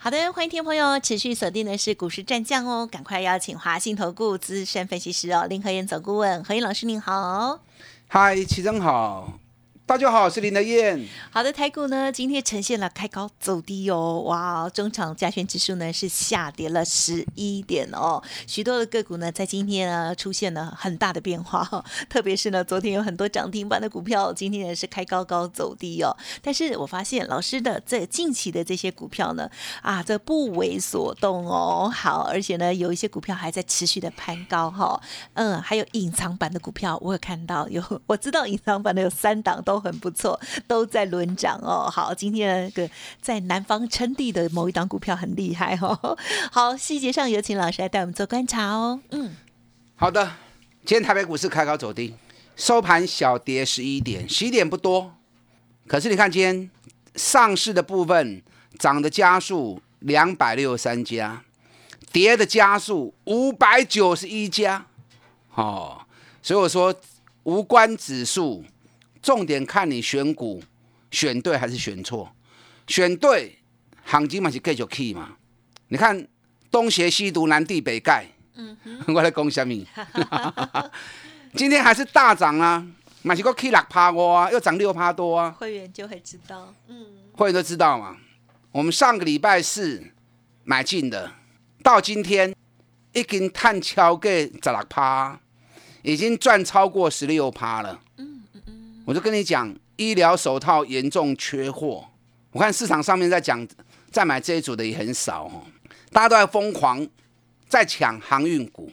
好的，欢迎听众朋友持续锁定的是股市战将哦，赶快邀请华信投顾资深分析师哦林和燕总顾问何燕老师您好。嗨，齐真好。大家好，我是林德燕。好的，台股呢今天呈现了开高走低哦，哇，中场加权指数呢是下跌了十一点哦，许多的个股呢在今天呢出现了很大的变化，特别是呢昨天有很多涨停板的股票，今天也是开高高走低哦。但是我发现老师的这近期的这些股票呢，啊，这不为所动哦，好，而且呢有一些股票还在持续的攀高哈，嗯，还有隐藏版的股票，我有看到有，我知道隐藏版的有三档都。很不错，都在轮涨哦。好，今天那个在南方称帝的某一档股票很厉害哦。好，细节上有请老师来带我们做观察哦。嗯，好的。今天台北股市开高走低，收盘小跌十一点，十一点不多。可是你看今天上市的部分涨的家数两百六十三家，跌的家数五百九十一家。哦，所以我说无关指数。重点看你选股选对还是选错，选对行情嘛是继续去嘛。你看东邪西毒南帝北丐，嗯哼，我来讲什么？今天还是大涨啊，嘛是个 K 六趴多啊，又涨六趴多啊。会员就会知道，嗯，会员都知道嘛。我们上个礼拜四买进的，到今天已经探超过十六趴，已经赚超过十六趴了。我就跟你讲，医疗手套严重缺货。我看市场上面在讲，在买这一组的也很少哦，大家都在疯狂在抢航运股。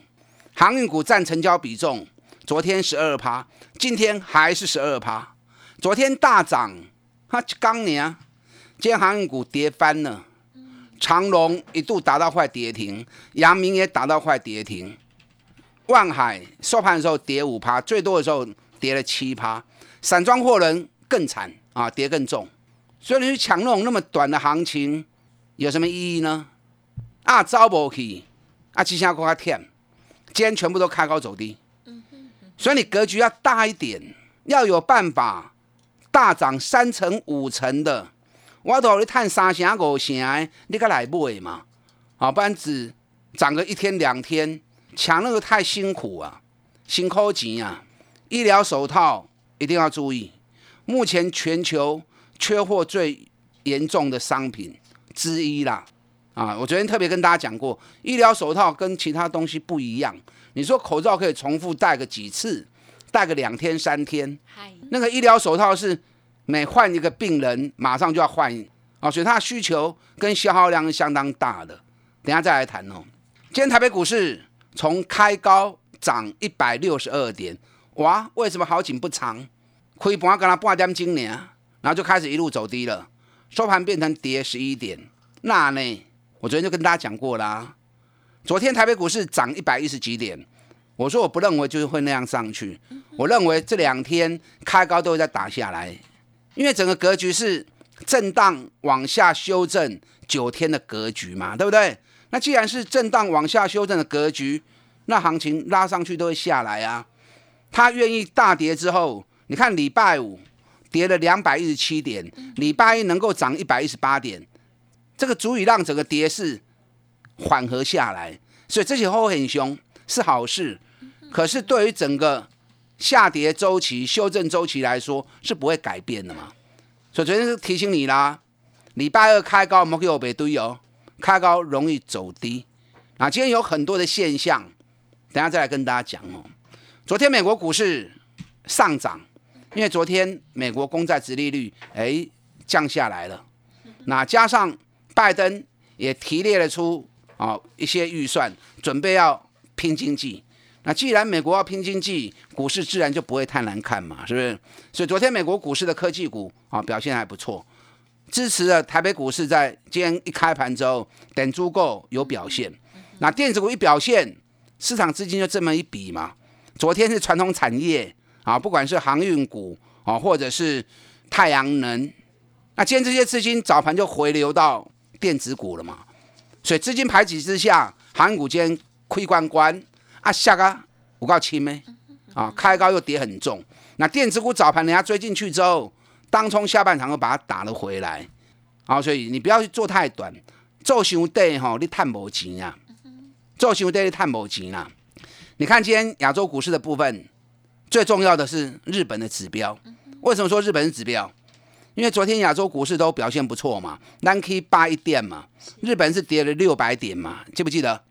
航运股占成交比重，昨天十二趴，今天还是十二趴。昨天大涨，哈，刚年，今天航运股跌翻了。长隆一度达到快跌停，阳明也达到快跌停。万海收盘的时候跌五趴，最多的时候跌了七趴。散装货人更惨啊，跌更重，所以你去抢那种那么短的行情，有什么意义呢？啊，招不起，啊，几下股它甜，今天全部都开高走低，所以你格局要大一点，要有办法大涨三成五成的，我都你探三成五成，你该来买嘛，啊，不然只涨个一天两天，抢那个太辛苦啊，辛苦钱啊，医疗手套。一定要注意，目前全球缺货最严重的商品之一啦。啊，我昨天特别跟大家讲过，医疗手套跟其他东西不一样。你说口罩可以重复戴个几次，戴个两天三天。那个医疗手套是每换一个病人马上就要换，啊，所以它的需求跟消耗量是相当大的。等下再来谈哦。今天台北股市从开高涨一百六十二点。哇，为什么好景不长？亏盘跟他半点钟呢，然后就开始一路走低了，收盘变成跌十一点。那呢？我昨天就跟大家讲过啦，昨天台北股市涨一百一十几点，我说我不认为就是会那样上去，我认为这两天开高都会再打下来，因为整个格局是震荡往下修正九天的格局嘛，对不对？那既然是震荡往下修正的格局，那行情拉上去都会下来啊。他愿意大跌之后，你看礼拜五跌了两百一十七点，礼拜一能够涨一百一十八点，这个足以让整个跌势缓和下来，所以这些后很凶是好事。可是对于整个下跌周期、修正周期来说是不会改变的嘛？所以昨天是提醒你啦，礼拜二开高莫给我背堆哦，开高容易走低。啊，今天有很多的现象，等下再来跟大家讲哦。昨天美国股市上涨，因为昨天美国公债殖利率哎降下来了，那加上拜登也提列了出啊一些预算，准备要拼经济。那既然美国要拼经济，股市自然就不会太难看嘛，是不是？所以昨天美国股市的科技股啊表现还不错，支持了台北股市在今天一开盘之后等足够有表现。那电子股一表现，市场资金就这么一比嘛。昨天是传统产业啊，不管是航运股啊，或者是太阳能，那今天这些资金早盘就回流到电子股了嘛，所以资金排挤之下，航运股今天亏关关啊，下个五告七没啊，开高又跌很重，那电子股早盘人家追进去之后，当冲下半场又把它打了回来，啊，所以你不要去做太短，做伤短吼，你探无钱啊，做伤短你探无钱啊。你看今天亚洲股市的部分，最重要的是日本的指标。为什么说日本是指标？因为昨天亚洲股市都表现不错嘛，nank 八一点嘛，日本是跌了六百点嘛，记不记得？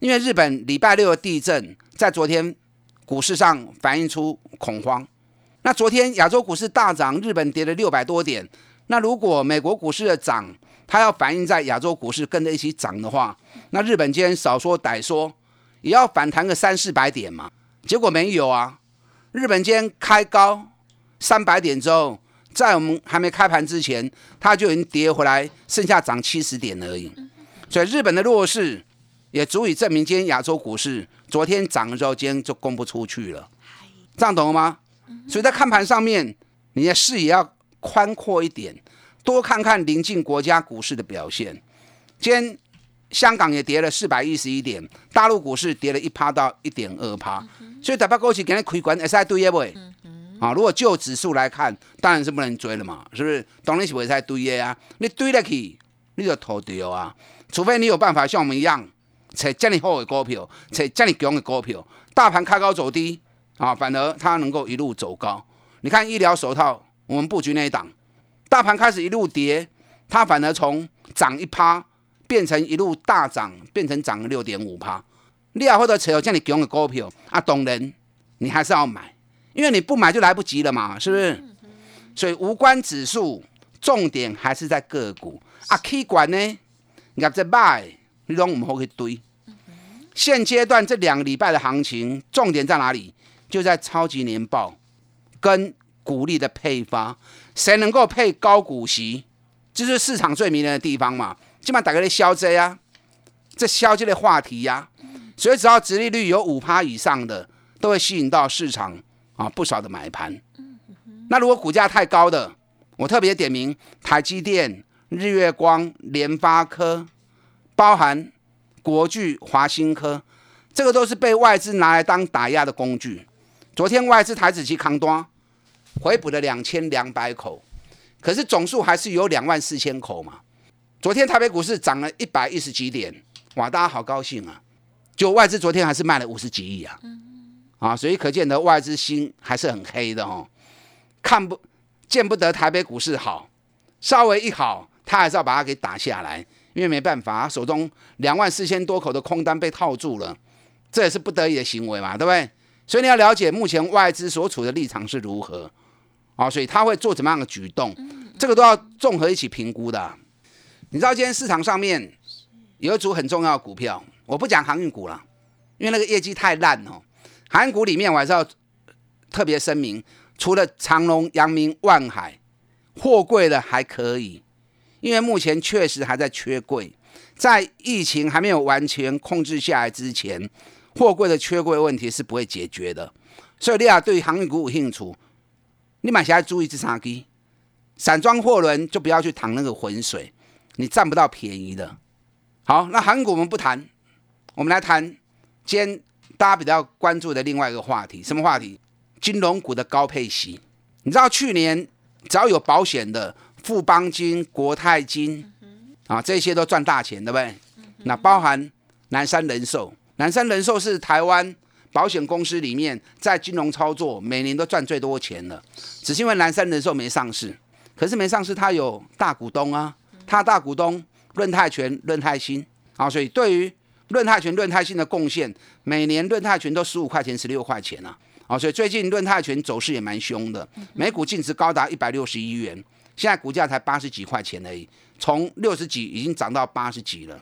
因为日本礼拜六的地震在昨天股市上反映出恐慌。那昨天亚洲股市大涨，日本跌了六百多点。那如果美国股市的涨，它要反映在亚洲股市跟着一起涨的话，那日本今天少说歹说。也要反弹个三四百点嘛，结果没有啊。日本今天开高三百点之后，在我们还没开盘之前，它就已经跌回来，剩下涨七十点而已。所以日本的弱势也足以证明，今天亚洲股市昨天涨的时候，今天就供不出去了。这样懂了吗？所以在看盘上面，你的视野要宽阔一点，多看看邻近国家股市的表现。今天。香港也跌了四百一十一点，大陆股市跌了一趴到一点二趴，所以台北股市今天亏关 S I 堆耶不？啊，如果就指数来看，当然是不能追了嘛，是不是？当然是会在对耶啊，你堆得起，你就投掉啊，除非你有办法像我们一样，找这么好的股票，找这么强的股票，大盘开高走低啊，反而它能够一路走高。你看医疗手套，我们布局那一档，大盘开始一路跌，它反而从涨一趴。变成一路大涨，变成涨了六点五趴。你要或者持有这样强的股票啊，懂人，你还是要买，因为你不买就来不及了嘛，是不是？所以无关指数，重点还是在个股啊。K 管呢，你在买，你拢唔好去堆。现阶段这两个礼拜的行情，重点在哪里？就在超级年报跟股利的配发，谁能够配高股息，这是市场最迷人的地方嘛。基本上大家在消灾啊，这消这类话题呀，所以只要殖利率有五趴以上的，都会吸引到市场啊不少的买盘。那如果股价太高的，我特别点名台积电、日月光、联发科，包含国巨、华新科，这个都是被外资拿来当打压的工具。昨天外资台子期扛端回补了两千两百口，可是总数还是有两万四千口嘛。昨天台北股市涨了一百一十几点，哇，大家好高兴啊！就外资昨天还是卖了五十几亿啊，啊，所以可见的外资心还是很黑的哦，看不见不得台北股市好，稍微一好，他还是要把它给打下来，因为没办法，手中两万四千多口的空单被套住了，这也是不得已的行为嘛，对不对？所以你要了解目前外资所处的立场是如何，啊，所以他会做怎么样的举动，这个都要综合一起评估的。你知道今天市场上面有一组很重要的股票，我不讲航运股了，因为那个业绩太烂哦。航运股里面我还是要特别声明，除了长隆、阳明、万海，货柜的还可以，因为目前确实还在缺柜，在疫情还没有完全控制下来之前，货柜的缺柜问题是不会解决的。所以你要对于航运股有兴趣，你买下来注意这三基，散装货轮就不要去淌那个浑水。你占不到便宜的。好，那韩股我们不谈，我们来谈今天大家比较关注的另外一个话题，什么话题？金融股的高配息。你知道去年只要有保险的富邦金、国泰金啊，这些都赚大钱，对不对？那包含南山人寿，南山人寿是台湾保险公司里面在金融操作每年都赚最多钱的，只是因为南山人寿没上市，可是没上市，它有大股东啊。他大股东润泰全、润泰新啊，所以对于润泰全、润泰新的贡献，每年润泰全都十五块钱、十六块钱啊，啊，所以最近润泰全走势也蛮凶的，每股净值高达一百六十一元，现在股价才八十几块钱而已，从六十几已经涨到八十几了。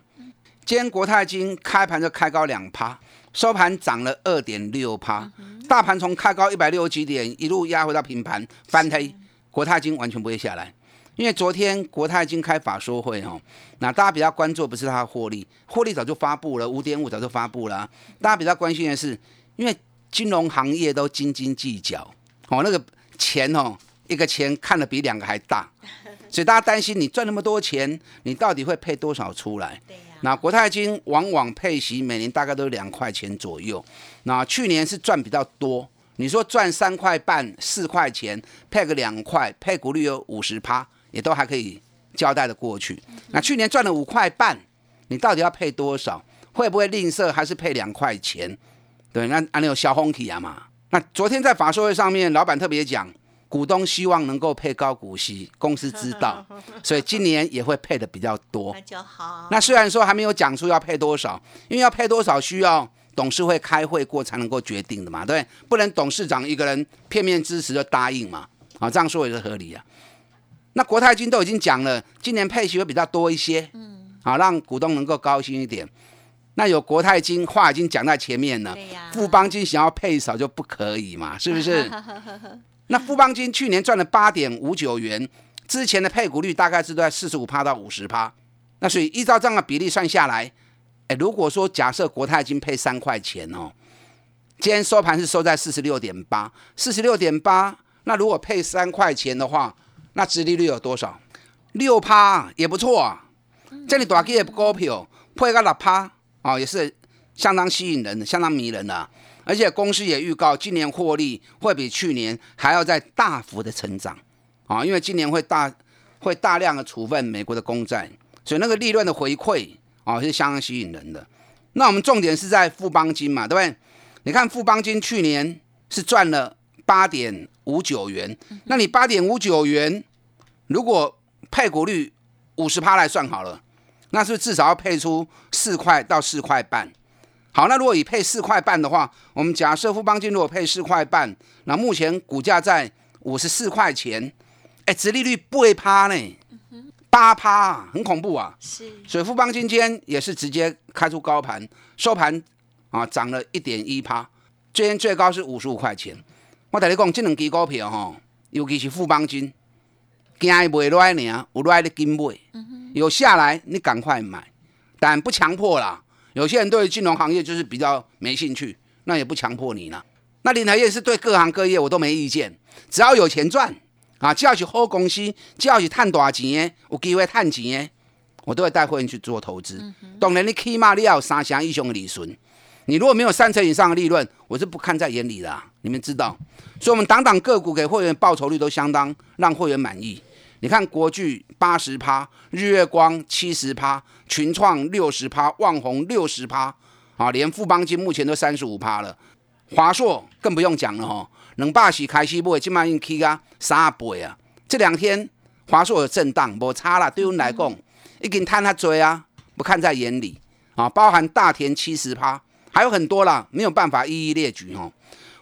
今天国泰金开盘就开高两趴，收盘涨了二点六趴，大盘从开高一百六十几点一路压回到平盘翻黑，国泰金完全不会下来。因为昨天国泰金开法说会哦，那大家比较关注不是它的获利，获利早就发布了，五点五早就发布了。大家比较关心的是，因为金融行业都斤斤计较，哦，那个钱哦，一个钱看得比两个还大，所以大家担心你赚那么多钱，你到底会配多少出来？那国泰金往往配息每年大概都两块钱左右，那去年是赚比较多。你说赚三块半、四块钱，配个两块，配股率有五十趴，也都还可以交代的过去。那去年赚了五块半，你到底要配多少？会不会吝啬，还是配两块钱？对，那按你有小红体啊嘛。那昨天在法说会上面，老板特别讲，股东希望能够配高股息，公司知道，所以今年也会配的比较多。那就好。那虽然说还没有讲出要配多少，因为要配多少需要董事会开会过才能够决定的嘛，对不对？不能董事长一个人片面支持就答应嘛，啊，这样说也是合理啊。那国泰金都已经讲了，今年配息会比较多一些，嗯，好让股东能够高兴一点。那有国泰金话已经讲在前面了，富邦金想要配少就不可以嘛，是不是？那富邦金去年赚了八点五九元，之前的配股率大概是在四十五趴到五十趴，那所以依照这样的比例算下来，哎，如果说假设国泰金配三块钱哦，今天收盘是收在四十六点八，四十六点八，那如果配三块钱的话，那殖利率有多少？六趴也不错啊，这里大基的股票配个六趴啊，也是相当吸引人的，相当迷人的、而且公司也预告，今年获利会比去年还要再大幅的成长啊，因为今年会大会大量的处分美国的公债，所以那个利润的回馈啊是相当吸引人的。那我们重点是在富邦金嘛，对不对？你看富邦金去年是赚了八点五九元，那你八点五九元，如果配股率五十趴来算好了，那是不是至少要配出四块到四块半？好，那如果以配四块半的话，我们假设富邦金如果配四块半，那目前股价在五十四块钱，哎，殖利率不会趴呢，八趴，很恐怖啊！是所以富邦金今天也是直接开出高盘，收盘啊涨了一点一趴，今天最高是五十五块钱。我跟你讲，这两支股票吼，尤其是富邦金，惊伊卖落来呢，有落来你紧买，有下来你赶快买，但不强迫啦。有些人对金融行业就是比较没兴趣，那也不强迫你啦。那林台业是对各行各业我都没意见，只要有钱赚啊，只要是好公司，只要是赚大钱的，有机会赚钱的，我都会带会员去做投资。当然，你起码你要有三成以上的利润。你如果没有三成以上的利润，我是不看在眼里的、你们知道。所以，我们档档个股给会员报酬率都相当让会员满意。你看国巨八十趴，日月光七十趴，群创六十趴，旺宏六十趴，啊，连富邦金目前都三十五趴了。华硕更不用讲了哈，两百是开始买，今晚已经起啊三倍啊。这两天华硕有震荡，无差了，对我们来讲已经摊他追啊，不看在眼里啊。包含大田七十趴，还有很多啦，没有办法一一列举哦。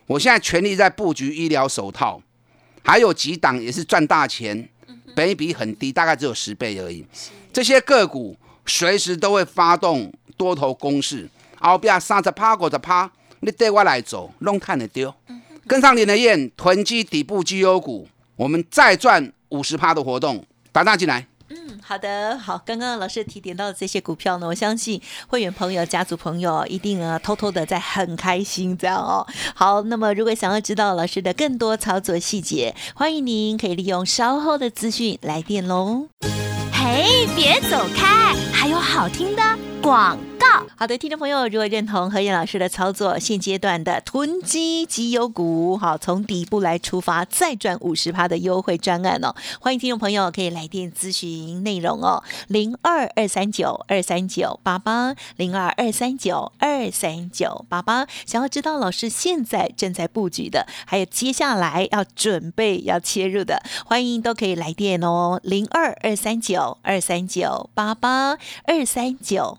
我现在全力在布局医疗手套，还有几档也是赚大钱，本比很低，大概只有十倍而已。这些个股随时都会发动多头攻势，后边三十趴、五十趴，你对我来走，弄看得丢。跟上林的燕囤积底部绩优股，我们再赚五十趴的活动，打大进来。嗯，好的，好，刚刚老师提点到的这些股票呢，我相信会员朋友、家族朋友一定啊偷偷的在很开心这样哦。好，那么如果想要知道老师的更多操作细节，欢迎您可以利用稍后的资讯来电喽。嘿，别走开，还有好听的广。好的，听众朋友，如果认同何燕老师的操作，现阶段的囤积绩优股，好，从底部来出发，再赚五十趴的优惠专案哦，欢迎听众朋友可以来电咨询内容哦，零二二三九二三九八八，零二二三九二三九八八。想要知道老师现在正在布局的，还有接下来要准备要切入的，欢迎都可以来电哦，零二二三九二三九八八二三九。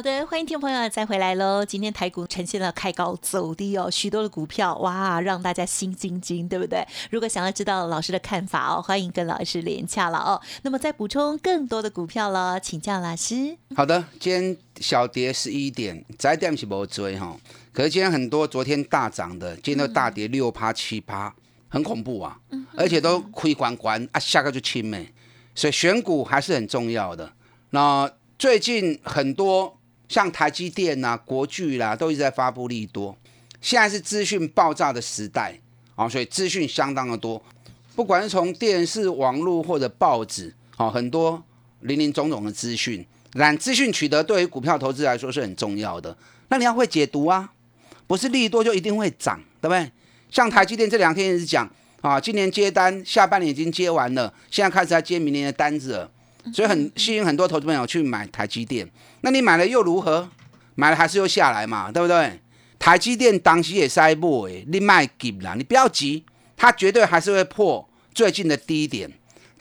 好好的，欢迎听众朋友再回来喽。今天台股呈现了开高走低哦，许多的股票哇，让大家心惊惊，对不对？如果想要知道老师的看法哦，欢迎跟老师连洽了哦。那么再补充更多的股票了，请教老师。好的，今天小跌十一点，窄点是无追哈。可是今天很多昨天大涨的，今天都大跌六趴七趴，很恐怖啊！而且都亏关关啊，下个就清没。所以选股还是很重要的。那最近很多。像台积电呐、国巨啦，都一直在发布利多。现在是资讯爆炸的时代啊，所以资讯相当的多。不管是从电视、网络或者报纸，啊，很多林林总总的资讯。然资讯取得对于股票投资来说是很重要的。那你要会解读啊，不是利多就一定会涨，对不对？像台积电这两天一直讲啊，今年接单，下半年已经接完了，现在开始要接明年的单子了。所以很吸引很多投资朋友去买台积电，那你买了又如何？买了还是又下来嘛，对不对？台积电当时也塞不诶，你卖急啦，你不要急，它绝对还是会破最近的低点，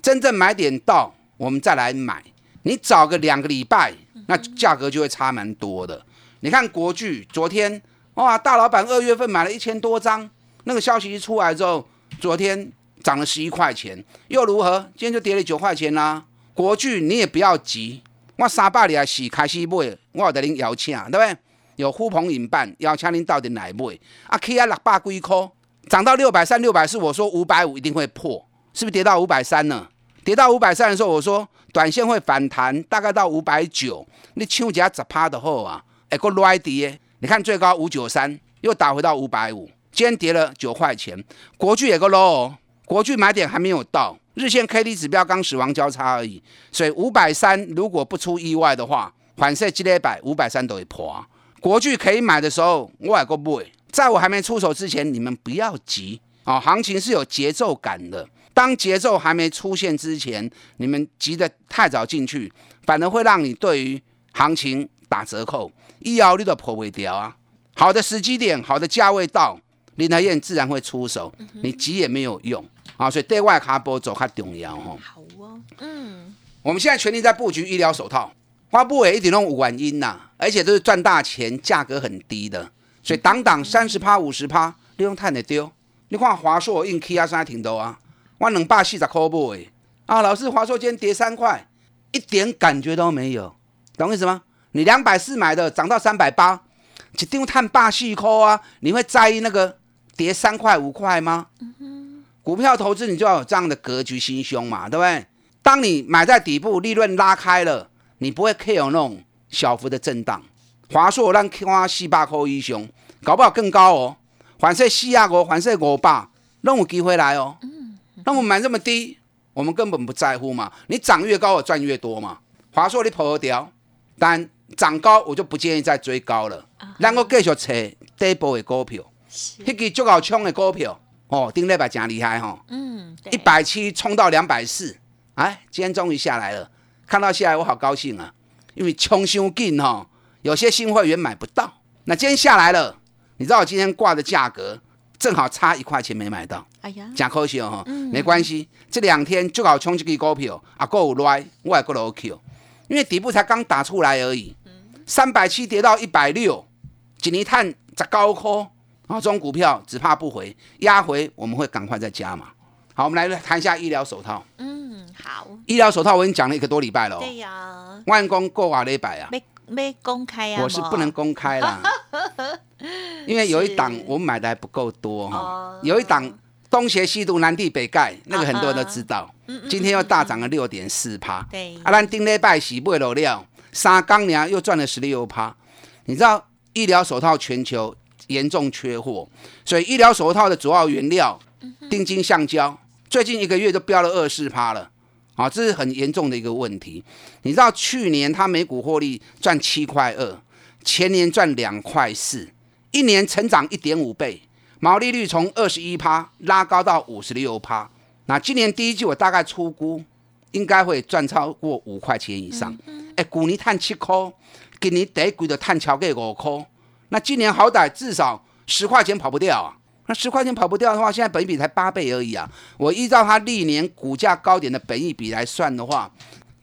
真正买点到，我们再来买。你找个两个礼拜，那价格就会差蛮多的。你看国巨昨天哇，大老板二月份买了一千多张，那个消息一出来之后，昨天涨了十一块钱，又如何？今天就跌了九块钱啦。国巨你也不要急，我三百里啊是开始买，我有得您邀请，对不对？有呼朋引伴，邀请您到底来买。啊，K I 六百几块，涨到六百三、六百四，我说五百五一定会破，是不是跌到五百三呢？跌到五百三的时候，我说短线会反弹，大概到五百九，你抢一下十趴的后啊，哎个来跌，你看最高五九三，又打回到五百五，今天跌了九块钱，国巨也个 low，国巨买点还没有到。日线 K D 指标刚死亡交叉而已，所以五百三如果不出意外的话，反射积累百五百三都会破。国巨可以买的时候，我还个买，在我还没出手之前，你们不要急啊！行情是有节奏感的，当节奏还没出现之前，你们急得太早进去，反而会让你对于行情打折扣，一摇你都破不掉啊！好的时机点，好的价位到，林台燕自然会出手，你急也没有用。啊，所以对外卡波走较重要吼。好哦，嗯，我们现在全力在布局医疗手套，花布也一点弄五万因呐，而且都是赚大钱，价格很低的，所以档档三十趴、五十趴，利用碳的丢。你看华硕硬 K 啊，现在挺多啊，我两百四十块布诶。啊，老师，华硕今天跌三块，一点感觉都没有，懂意思吗？你两百四买的，涨到三百八，一丢碳霸四块啊，你会在意那个跌三块五块吗？股票投资你就要有这样的格局心胸嘛，对不对？当你买在底部，利润拉开了，你不会 care 那种小幅的震荡。华硕让看四百块以上，搞不好更高哦。反正四亚五，反正五百，那有机会来哦。那我买这么低，我们根本不在乎嘛。你涨越高，我赚越多嘛。华硕你跑得掉，但涨高我就不建议再追高了。然后继续找底部的股票，那个足够冲的股票。哦，丁力百讲厉害哈，嗯，一百七冲到两百四，哎，今天终于下来了，看到下来我好高兴啊，因为冲伤紧哈，有些新会员买不到，那今天下来了，你知道我今天挂的价格正好差一块钱没买到，哎呀，假可惜哦哈，没关系，这两天就好冲这个股票啊，够来，我也够 OK，因为底部才刚打出来而已，三百七跌到一百六，一年探十高科。啊，这种股票只怕不回，压回我们会赶快再加嘛。好，我们来谈一下医疗手套。嗯，好。医疗手套我已经讲了一个多礼拜了。对呀。万工过瓦一百啊。没没公开啊。我是不能公开啦。因为有一档我们买的还不够多哈。有一档东邪西毒南帝北丐，那个很多人都知道。今天又大涨了六点四趴。对。啊，咱丁礼拜洗不了料，三钢娘又赚了十六趴。你知道医疗手套全球？严重缺货，所以医疗手套的主要原料丁金橡胶最近一个月都飙了二四趴了，啊，这是很严重的一个问题。你知道去年它每股获利赚七块二，前年赚两块四，一年成长一点五倍，毛利率从二十一趴拉高到五十六趴。那今年第一季我大概出估应该会赚超过五块钱以上。哎，去年探七块，今年第一季就探超过五块。那今年好歹至少十块钱跑不掉啊！那十块钱跑不掉的话，现在本益比才八倍而已啊！我依照它历年股价高点的本益比来算的话，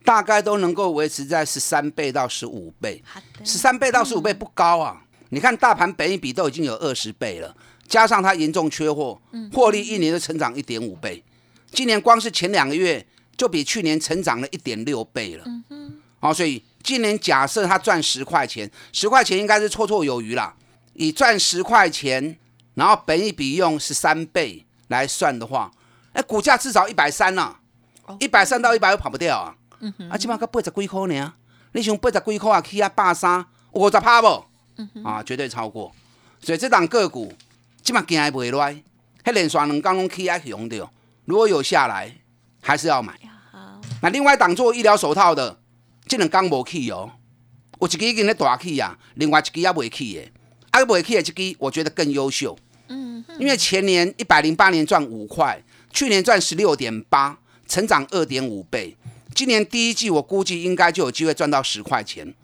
大概都能够维持在十三倍到十五倍。十三倍到十五倍不高啊！你看大盘本一比都已经有二十倍了，加上它严重缺货，获利一年就成长一点五倍。今年光是前两个月就比去年成长了一点六倍了。好、所以今年假设他赚十块钱，十块钱应该是绰绰有余啦。以赚十块钱，然后本一比用十三倍来算的话，哎，股价至少一百三呐，一百三到一百又跑不掉啊。啊，起码个八十几块呢，你想八十几块啊，起啊百三五十趴不？啊，绝对超过。所以这档个股起码行还袂赖，迄连续两刚拢起啊熊掉。如果有下来，还是要买。好，那另外一档做医疗手套的，这两天无去哦，有一支已经咧大起啊，另外一支也未去的，啊未去的这支我觉得更优秀。嗯，因为前年一百零八年赚五块，去年赚十六点八，成长二点五倍。今年第一季我估计应该就有机会赚到十块钱。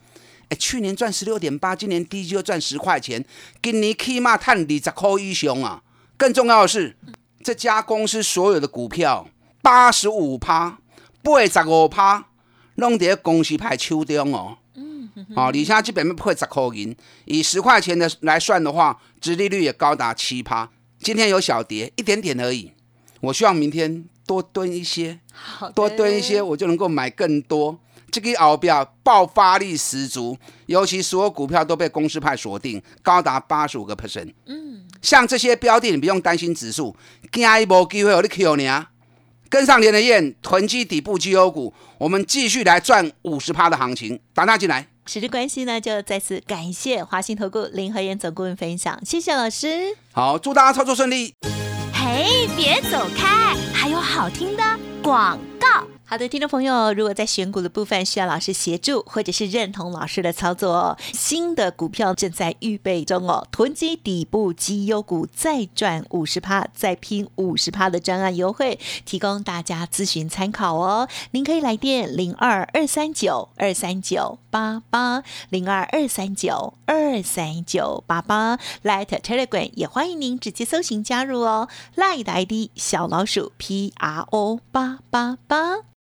哎，去年赚十六点八，今年第一季就赚十块钱，今年起码赚二十块以上啊！更重要的是，这家公司所有的股票八十五趴、八十五趴，拢在公司派手中哦。嗯哦，而且基本面不会十块银，以十块钱的来算的话，殖利率也高达七趴。今天有小跌一点点而已，我希望明天多蹲一些，好多蹲一些，我就能够买更多。这个鳌标爆发力十足，尤其所有股票都被公司派锁定，高达八十五个 percent。嗯，像这些标的，你不用担心指数，惊一无机会有你 Q 你啊！跟上联的燕囤积底部绩优股，我们继续来赚五十趴的行情，打大进来。时间关系呢，就再次感谢华信投顾林和燕总顾问分享，谢谢老师。好，祝大家操作顺利。嘿，别走开，还有好听的广告。好的，听众朋友，如果在选股的部分需要老师协助，或者是认同老师的操作，新的股票正在预备中哦，囤积底部绩优股再赚五十趴，再拼五十趴的专案优惠，提供大家咨询参考哦。您可以来电零二二三九二三九八八零二二三九二三九八八，Light Telegram 也欢迎您直接搜寻加入哦，Light ID 小老鼠 P R O 八八八。